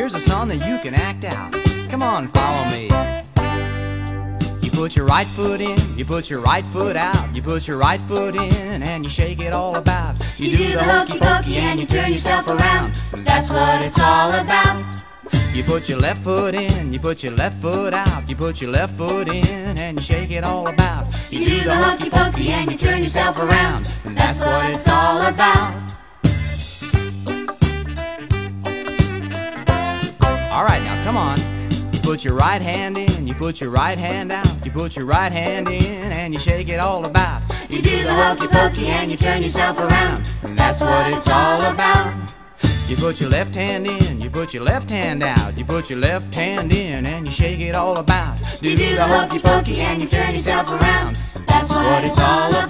here's a song that you can act out. Come on, follow me. You put your right foot in, you put your right foot out, you put your right foot in, and you shake it all about. You do the hokey pokey and you turn yourself around. That's what it's all about. You put your left foot in, you put your left foot out, you put your left foot in, and you shake it all about. You do the hokey pokey and you turn yourself around. That's what it's all about. All right, now come on. You put your right hand in, you put your right hand out, you put your right hand in, and you shake it all about. You do the hokey pokey and you turn yourself around. That's what it's all about. You put your left hand in, you put your left hand out, you put your left hand in, and you shake it all about. You do the hokey pokey and you turn yourself around. That's what it's all about.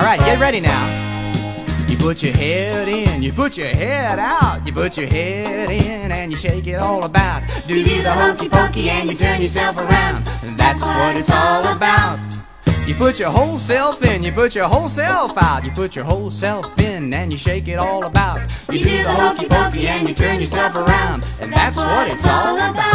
All right, get ready now. You put your head in, you put your head out, you put your head in, and you shake it all about. You do the hokey pokey and you turn yourself around. That's what it's all about. You put your whole self in, you put your whole self out, you put your whole self in, and you shake it all about. You do the hokey pokey and you turn yourself around. And that's what it's all about.